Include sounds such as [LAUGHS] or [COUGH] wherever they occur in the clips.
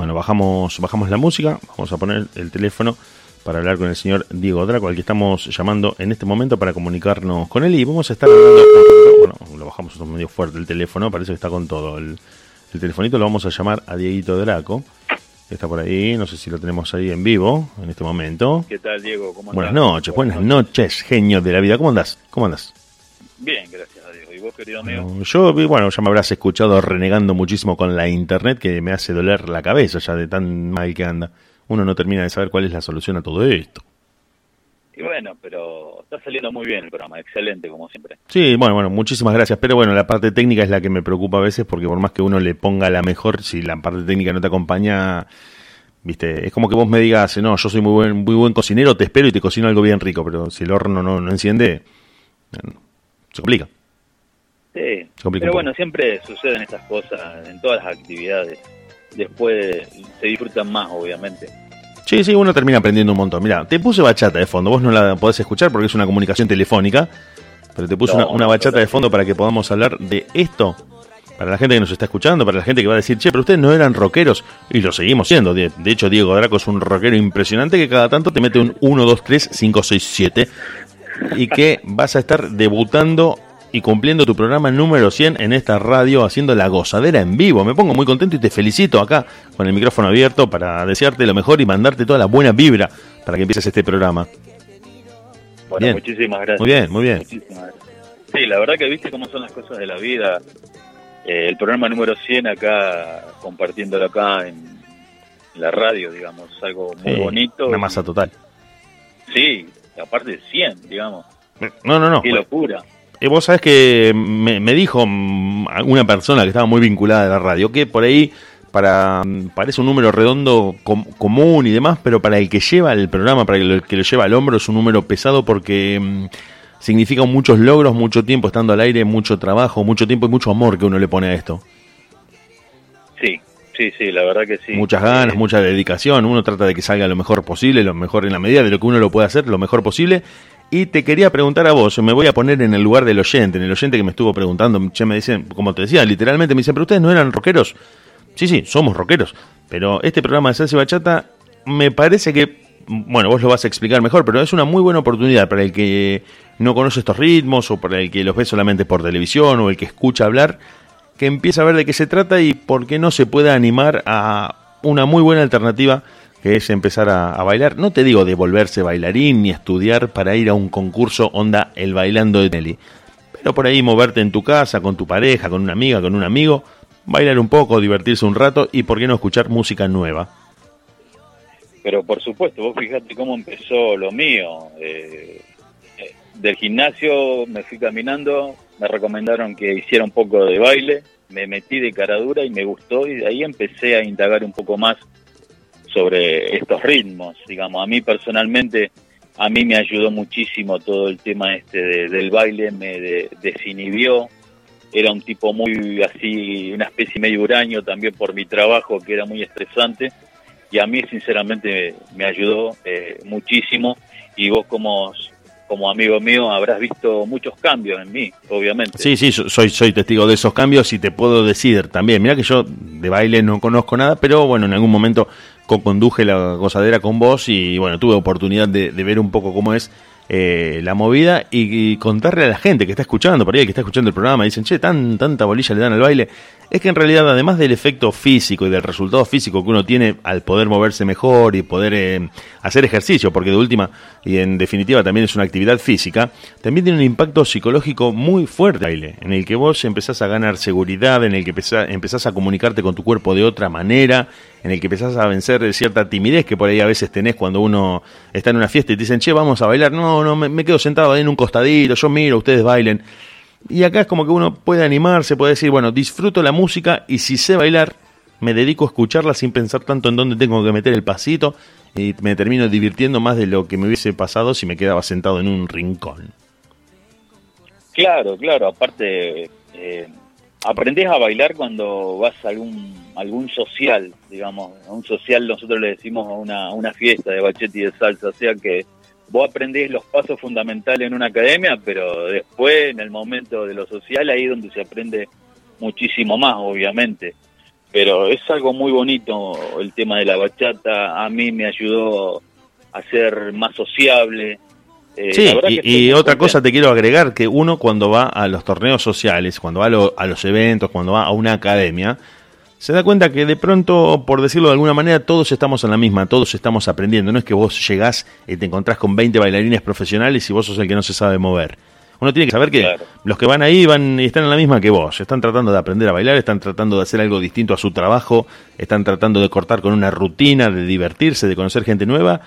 Bueno, bajamos, bajamos la música, vamos a poner el teléfono para hablar con el señor Diego Draco, al que estamos llamando en este momento para comunicarnos con él y vamos a estar hablando, bueno, lo bajamos un medio fuerte el teléfono, parece que está con todo el, el telefonito, lo vamos a llamar a Dieguito Draco, está por ahí, no sé si lo tenemos ahí en vivo en este momento. ¿Qué tal, Diego? ¿Cómo buenas noches, buenas noches, genio de la vida, ¿cómo andás? ¿Cómo andás? Bien, gracias a Dios. ¿Y vos, querido amigo? yo, bueno, ya me habrás escuchado renegando muchísimo con la internet que me hace doler la cabeza ya de tan mal que anda. Uno no termina de saber cuál es la solución a todo esto. Y bueno, pero está saliendo muy bien el programa, excelente como siempre. Sí, bueno, bueno, muchísimas gracias. Pero bueno, la parte técnica es la que me preocupa a veces porque por más que uno le ponga la mejor, si la parte técnica no te acompaña, viste, es como que vos me digas, no, yo soy muy buen, muy buen cocinero, te espero y te cocino algo bien rico, pero si el horno no, no enciende, se complica. Sí, pero bueno, siempre suceden estas cosas en todas las actividades. Después se disfrutan más, obviamente. Sí, sí, uno termina aprendiendo un montón. Mira, te puse bachata de fondo. Vos no la podés escuchar porque es una comunicación telefónica. Pero te puse una, bachata de fondo para que podamos hablar de esto. Para la gente que nos está escuchando, para la gente que va a decir, che, pero ustedes no eran rockeros. Y lo seguimos siendo. De, hecho, Diego Draco es un rockero impresionante que cada tanto te mete un 1, 2, 3, 5, 6, 7. Y que vas a estar debutando y cumpliendo tu programa número 100 en esta radio haciendo la gozadera en vivo. Me pongo muy contento y te felicito acá con el micrófono abierto para desearte lo mejor y mandarte toda la buena vibra para que empieces este programa. Bueno, muchísimas gracias. Muy bien, muy bien. Sí, la verdad que viste cómo son las cosas de la vida. Eh, el programa número 100 acá, compartiéndolo acá en la radio, digamos, algo muy bonito. Una masa total. Sí, aparte de 100, digamos. No, no, no. Qué locura. Vos sabés que me, dijo una persona que estaba muy vinculada a la radio que por ahí para parece un número redondo común y demás, pero para el que lleva el programa, para el que lo lleva al hombro es un número pesado porque mm, significa muchos logros, mucho tiempo estando al aire, mucho trabajo, mucho tiempo y mucho amor que uno le pone a esto. Sí, sí, sí, la verdad que sí. Muchas ganas, mucha dedicación, uno trata de que salga lo mejor posible, lo mejor en la medida de lo que uno lo puede hacer, lo mejor posible y te quería preguntar a vos, me voy a poner en el lugar del oyente, en el oyente que me estuvo preguntando, che, me dicen, como te decía, literalmente me dicen, pero ustedes no eran rockeros. Sí, sí, somos rockeros, pero este programa de Salsa y Bachata me parece que, bueno, vos lo vas a explicar mejor, pero es una muy buena oportunidad para el que no conoce estos ritmos o para el que los ve solamente por televisión o el que escucha hablar, que empiece a ver de qué se trata y por qué no se pueda animar a una muy buena alternativa que es empezar a, bailar. No te digo de volverse bailarín ni estudiar para ir a un concurso onda el bailando de Nelly, pero por ahí moverte en tu casa, con tu pareja, con una amiga, con un amigo, bailar un poco, divertirse un rato y por qué no escuchar música nueva. Pero por supuesto, vos fíjate cómo empezó lo mío. Eh, eh, del gimnasio me fui caminando, me recomendaron que hiciera un poco de baile, me metí de cara dura y me gustó y de ahí empecé a indagar un poco más sobre estos ritmos. Digamos, a mí personalmente, a mí me ayudó muchísimo todo el tema este del baile, me desinhibió. Era un tipo muy así, una especie medio huraño también por mi trabajo, que era muy estresante. Y a mí, sinceramente, me ayudó eh, muchísimo. Y vos, como como amigo mío habrás visto muchos cambios en mí, obviamente. Sí, sí, soy, soy testigo de esos cambios y te puedo decir también, mira que yo de baile no conozco nada, pero bueno, en algún momento conduje la gozadera con vos y bueno, tuve oportunidad de, ver un poco cómo es eh, la movida y, contarle a la gente que está escuchando, por ahí que está escuchando el programa, dicen, che, tan, tanta bolilla le dan al baile es que en realidad, además del efecto físico y del resultado físico que uno tiene al poder moverse mejor y poder eh, hacer ejercicio, porque de última y en definitiva también es una actividad física, también tiene un impacto psicológico muy fuerte, en el que vos empezás a ganar seguridad, en el que empezás a comunicarte con tu cuerpo de otra manera, en el que empezás a vencer cierta timidez que por ahí a veces tenés cuando uno está en una fiesta y te dicen, che, vamos a bailar. No, no, me, quedo sentado ahí en un costadito, yo miro, ustedes bailen. Y acá es como que uno puede animarse, puede decir, bueno, disfruto la música y si sé bailar, me dedico a escucharla sin pensar tanto en dónde tengo que meter el pasito y me termino divirtiendo más de lo que me hubiese pasado si me quedaba sentado en un rincón. Claro, claro, aparte eh, aprendés a bailar cuando vas a algún algún social, digamos, a un social nosotros le decimos a una, una fiesta de bachete y de salsa, o sea que vos aprendés los pasos fundamentales en una academia, pero después, en el momento de lo social, ahí es donde se aprende muchísimo más, obviamente. pero es algo muy bonito el tema de la bachata. A mí me ayudó a ser más sociable. Eh, sí, y, otra cosa te quiero agregar, que uno cuando va a los torneos sociales, cuando va a, los eventos, cuando va a una academia, se da cuenta que de pronto, por decirlo de alguna manera, todos estamos en la misma, todos estamos aprendiendo. No es que vos llegás y te encontrás con 20 bailarines profesionales y vos sos el que no se sabe mover. Uno tiene que saber que los que van ahí van y están en la misma que vos. Están tratando de aprender a bailar, están tratando de hacer algo distinto a su trabajo, están tratando de cortar con una rutina, de divertirse, de conocer gente nueva.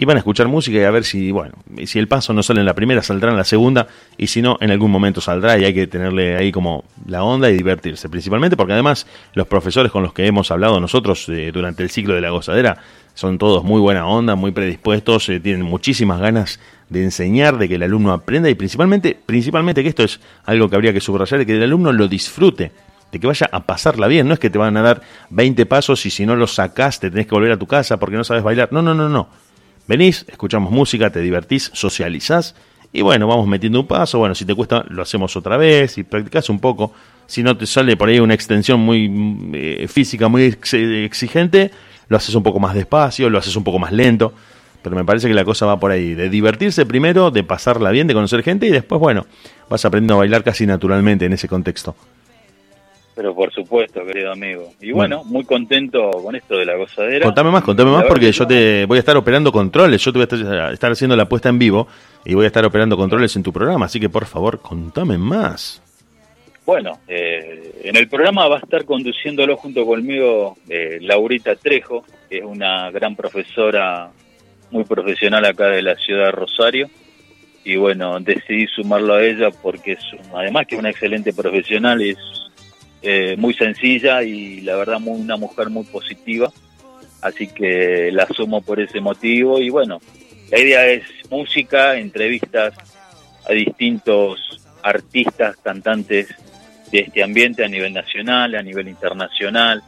Y van a escuchar música y a ver si, bueno, si el paso no sale en la primera, saldrá en la segunda, y si no, en algún momento saldrá y hay que tenerle ahí como la onda y divertirse, principalmente porque además los profesores con los que hemos hablado nosotros eh, durante el ciclo de la gozadera son todos muy buena onda, muy predispuestos, eh, tienen muchísimas ganas de enseñar, de que el alumno aprenda y principalmente, principalmente que esto es algo que habría que subrayar, de que el alumno lo disfrute, de que vaya a pasarla bien. No es que te van a dar 20 pasos y si no los sacás te tenés que volver a tu casa porque no sabes bailar. No, no, no, no. Venís, escuchamos música, te divertís, socializás y bueno, vamos metiendo un paso. Bueno, si te cuesta, lo hacemos otra vez y practicás un poco. Si no te sale por ahí una extensión muy eh, física, muy exigente, lo haces un poco más despacio, lo haces un poco más lento. Pero me parece que la cosa va por ahí, de divertirse primero, de pasarla bien, de conocer gente y después, bueno, vas aprendiendo a bailar casi naturalmente en ese contexto. Pero por supuesto, querido amigo. Y bueno, muy contento con esto de la gozadera. Contame más, contame más porque yo te voy a estar operando controles, yo te voy a estar haciendo la puesta en vivo y voy a estar operando controles en tu programa, así que por favor, contame más. Bueno, eh, en el programa va a estar conduciéndolo junto conmigo eh, Laurita Trejo, que es una gran profesora muy profesional acá de la ciudad de Rosario. Y bueno, decidí sumarlo a ella porque es, además que una excelente profesional, es eh, muy sencilla y la verdad muy, una mujer muy positiva. Así que la sumo por ese motivo. Y bueno, la idea es música, entrevistas a distintos artistas, cantantes de este ambiente a nivel nacional, a nivel internacional.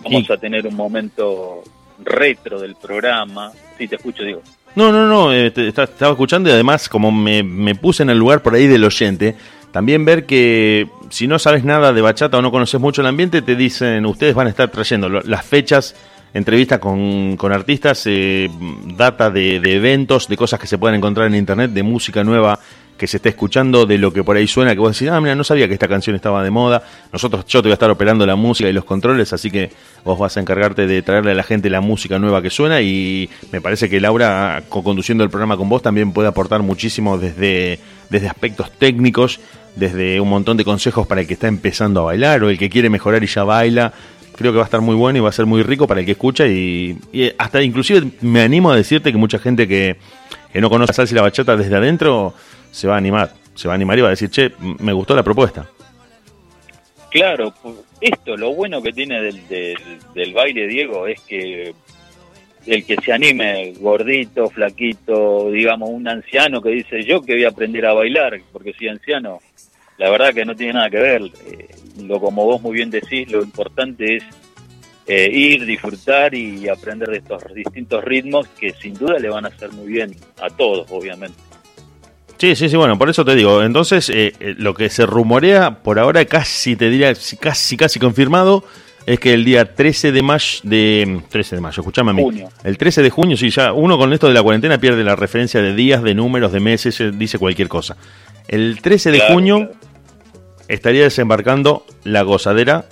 Vamos a tener un momento retro del programa. Sí, te escucho, digo. No, no, no, eh, estaba escuchando y además como me, me, puse en el lugar por ahí del oyente, también ver que si no sabes nada de bachata o no conoces mucho el ambiente, te dicen, ustedes van a estar trayendo las fechas, entrevistas con, con artistas, eh, data de, de, eventos, de cosas que se pueden encontrar en internet, de música nueva que se esté escuchando, de lo que por ahí suena, que vos decís, ah, mira, no sabía que esta canción estaba de moda. Nosotros, yo te voy a estar operando la música y los controles, así que vos vas a encargarte de traerle a la gente la música nueva que suena y me parece que Laura, conduciendo el programa con vos, también puede aportar muchísimo desde, desde aspectos técnicos, desde un montón de consejos para el que está empezando a bailar o el que quiere mejorar y ya baila. Creo que va a estar muy bueno y va a ser muy rico para el que escucha y, hasta inclusive me animo a decirte que mucha gente que, que no conoce la salsa y la bachata desde adentro se va a animar, se va a animar y va a decir, che, me gustó la propuesta. Claro, esto, lo bueno que tiene del, del, baile, Diego, es que el que se anime, gordito, flaquito, digamos, un anciano que dice yo que voy a aprender a bailar, porque soy anciano, la verdad que no tiene nada que ver. Eh, lo como vos muy bien decís, lo importante es eh, ir, disfrutar y aprender de estos distintos ritmos que sin duda le van a hacer muy bien a todos, obviamente. Sí, sí, sí, bueno, por eso te digo. Entonces, eh, eh, lo que se rumorea por ahora, casi te diría, casi, casi confirmado, es que el día 13 de mayo, de 13 de mayo, escuchame a mí. El 13 de junio, sí, ya uno con esto de la cuarentena pierde la referencia de días, de números, de meses, eh, dice cualquier cosa. El 13 de junio estaría desembarcando la gozadera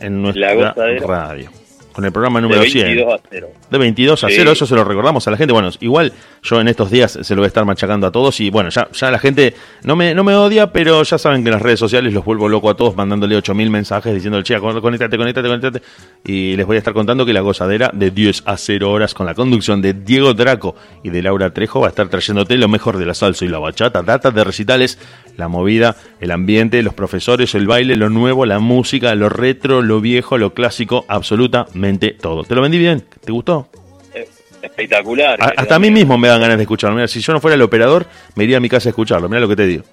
en nuestra radio con el programa número de 100. A 0. De 22 a 0, eso se lo recordamos a la gente. Bueno, igual yo en estos días se lo voy a estar machacando a todos y bueno, ya, ya la gente no me, no me odia, pero ya saben que en las redes sociales los vuelvo loco a todos mandándole 8000 mensajes diciendo, che, conéctate, conéctate, conéctate. Y les voy a estar contando que la gozadera de 10 a 0 horas con la conducción de Diego Draco y de Laura Trejo va a estar trayéndote lo mejor de la salsa y la bachata, datas de recitales, la movida, el ambiente, los profesores, el baile, lo nuevo, la música, lo retro, lo viejo, lo clásico, absolutamente todo. ¿Te lo vendí bien? ¿Te gustó? Eh, espectacular. hasta a mí mismo me dan ganas de escucharlo. Mira, si yo no fuera el operador, me iría a mi casa a escucharlo. Mira lo que te digo.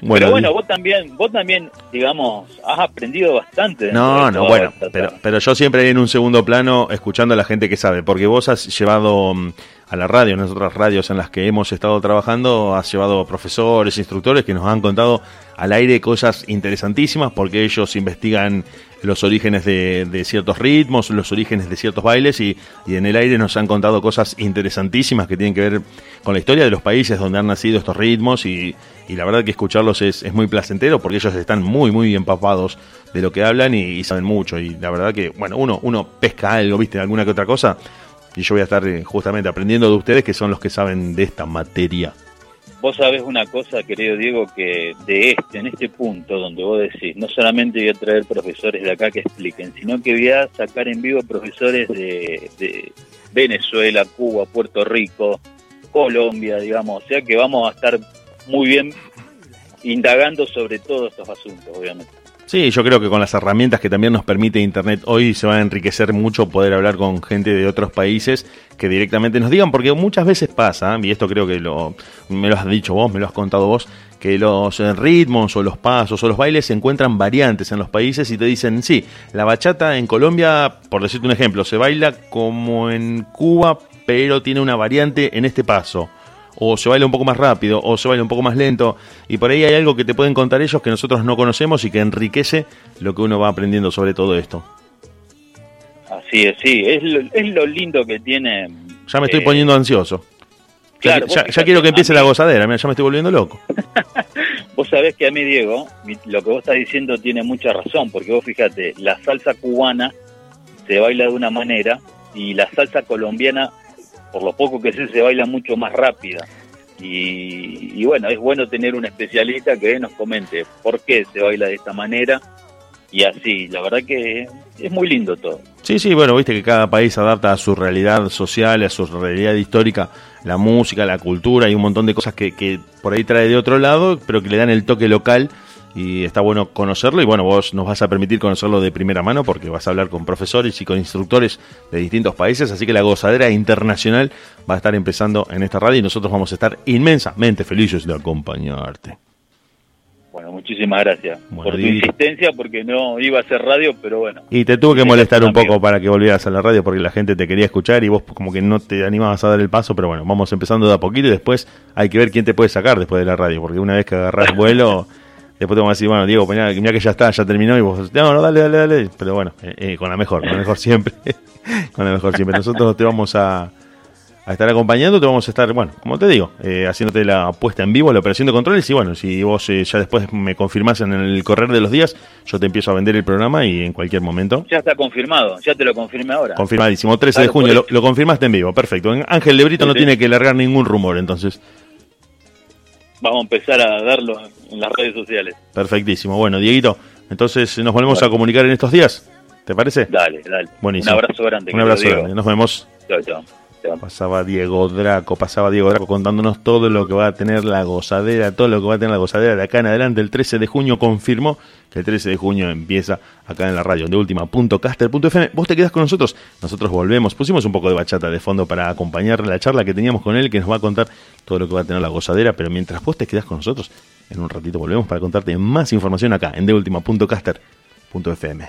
bueno, [LAUGHS] pero bueno, vos también, vos también, digamos, has aprendido bastante. No, no, bueno, pero, pero yo siempre en un segundo plano escuchando a la gente que sabe, porque vos has llevado mm, a la radio, en otras radios en las que hemos estado trabajando, has llevado profesores, instructores que nos han contado al aire cosas interesantísimas porque ellos investigan los orígenes de, ciertos ritmos, los orígenes de ciertos bailes y, en el aire nos han contado cosas interesantísimas que tienen que ver con la historia de los países donde han nacido estos ritmos y, la verdad que escucharlos es, es, muy placentero porque ellos están muy, muy empapados de lo que hablan y, saben mucho y la verdad que, bueno, uno, uno pesca algo, viste, alguna que otra cosa y yo voy a estar eh, justamente aprendiendo de ustedes que son los que saben de esta materia. Vos sabés una cosa, querido Diego, que de este, en este punto donde vos decís, no solamente voy a traer profesores de acá que expliquen, sino que voy a sacar en vivo profesores de, de Venezuela, Cuba, Puerto Rico, Colombia, digamos, o sea que vamos a estar muy bien indagando sobre todos estos asuntos, obviamente. Sí, yo creo que con las herramientas que también nos permite Internet hoy se va a enriquecer mucho poder hablar con gente de otros países que directamente nos digan, porque muchas veces pasa, y esto creo que lo, me lo has dicho vos, me lo has contado vos, que los ritmos o los pasos o los bailes se encuentran variantes en los países y te dicen, sí, la bachata en Colombia, por decirte un ejemplo, se baila como en Cuba, pero tiene una variante en este paso o se baila un poco más rápido, o se baila un poco más lento, y por ahí hay algo que te pueden contar ellos que nosotros no conocemos y que enriquece lo que uno va aprendiendo sobre todo esto. Así es, sí, es lo, es lo lindo que tiene. Ya me estoy eh, poniendo ansioso. Claro, ya, quiero que empiece la gozadera, mira, ya me estoy volviendo loco. [LAUGHS] vos sabés que a mí, Diego, lo que vos estás diciendo tiene mucha razón, porque vos fíjate, la salsa cubana se baila de una manera y la salsa colombiana por lo poco que sé, se baila mucho más rápida. Y, bueno, es bueno tener un especialista que nos comente por qué se baila de esta manera y así. La verdad que es muy lindo todo. Sí, sí, bueno, viste que cada país adapta a su realidad social, a su realidad histórica, la música, la cultura y un montón de cosas que, que por ahí trae de otro lado, pero que le dan el toque local y está bueno conocerlo y bueno, vos nos vas a permitir conocerlo de primera mano porque vas a hablar con profesores y con instructores de distintos países, así que la gozadera internacional va a estar empezando en esta radio y nosotros vamos a estar inmensamente felices de acompañarte. Bueno, muchísimas gracias por tu insistencia porque no iba a hacer radio, pero bueno. Y te tuve que molestar un poco para que volvieras a la radio porque la gente te quería escuchar y vos como que no te animabas a dar el paso, pero bueno, vamos empezando de a poquito y después hay que ver quién te puede sacar después de la radio, porque una vez que agarras [LAUGHS] vuelo Después te vamos a decir, bueno, Diego, mira, que ya está, ya terminó. Y vos, no, no, dale, dale, dale. Pero bueno, eh, eh, con la mejor, con la mejor siempre. [LAUGHS] con la mejor siempre. Nosotros te vamos a, estar acompañando, te vamos a estar, bueno, como te digo, eh, haciéndote la puesta en vivo, la operación de controles. Y bueno, si vos ya después me confirmás en el correr de los días, yo te empiezo a vender el programa y en cualquier momento. Ya está confirmado, ya te lo confirmé ahora. Confirmadísimo, 13 de junio, lo, confirmaste en vivo, perfecto. Ángel de Brito no tiene que largar ningún rumor, entonces vamos a empezar a darlo en las redes sociales. Perfectísimo. Bueno, Dieguito, entonces nos volvemos a comunicar en estos días. ¿Te parece? Dale, dale. Buenísimo. Un abrazo grande. Un abrazo grande. Nos vemos. Chao, chao. Pasaba Diego Draco, pasaba Diego Draco contándonos todo lo que va a tener la gozadera, todo lo que va a tener la gozadera de acá en adelante. El 13 de junio confirmó que el 13 de junio empieza acá en la radio de última.caster.fm. Vos te quedás con nosotros, nosotros volvemos. Pusimos un poco de bachata de fondo para acompañar la charla que teníamos con él, que nos va a contar todo lo que va a tener la gozadera. Pero mientras vos te quedás con nosotros, en un ratito volvemos para contarte más información acá en deultima.caster.fm.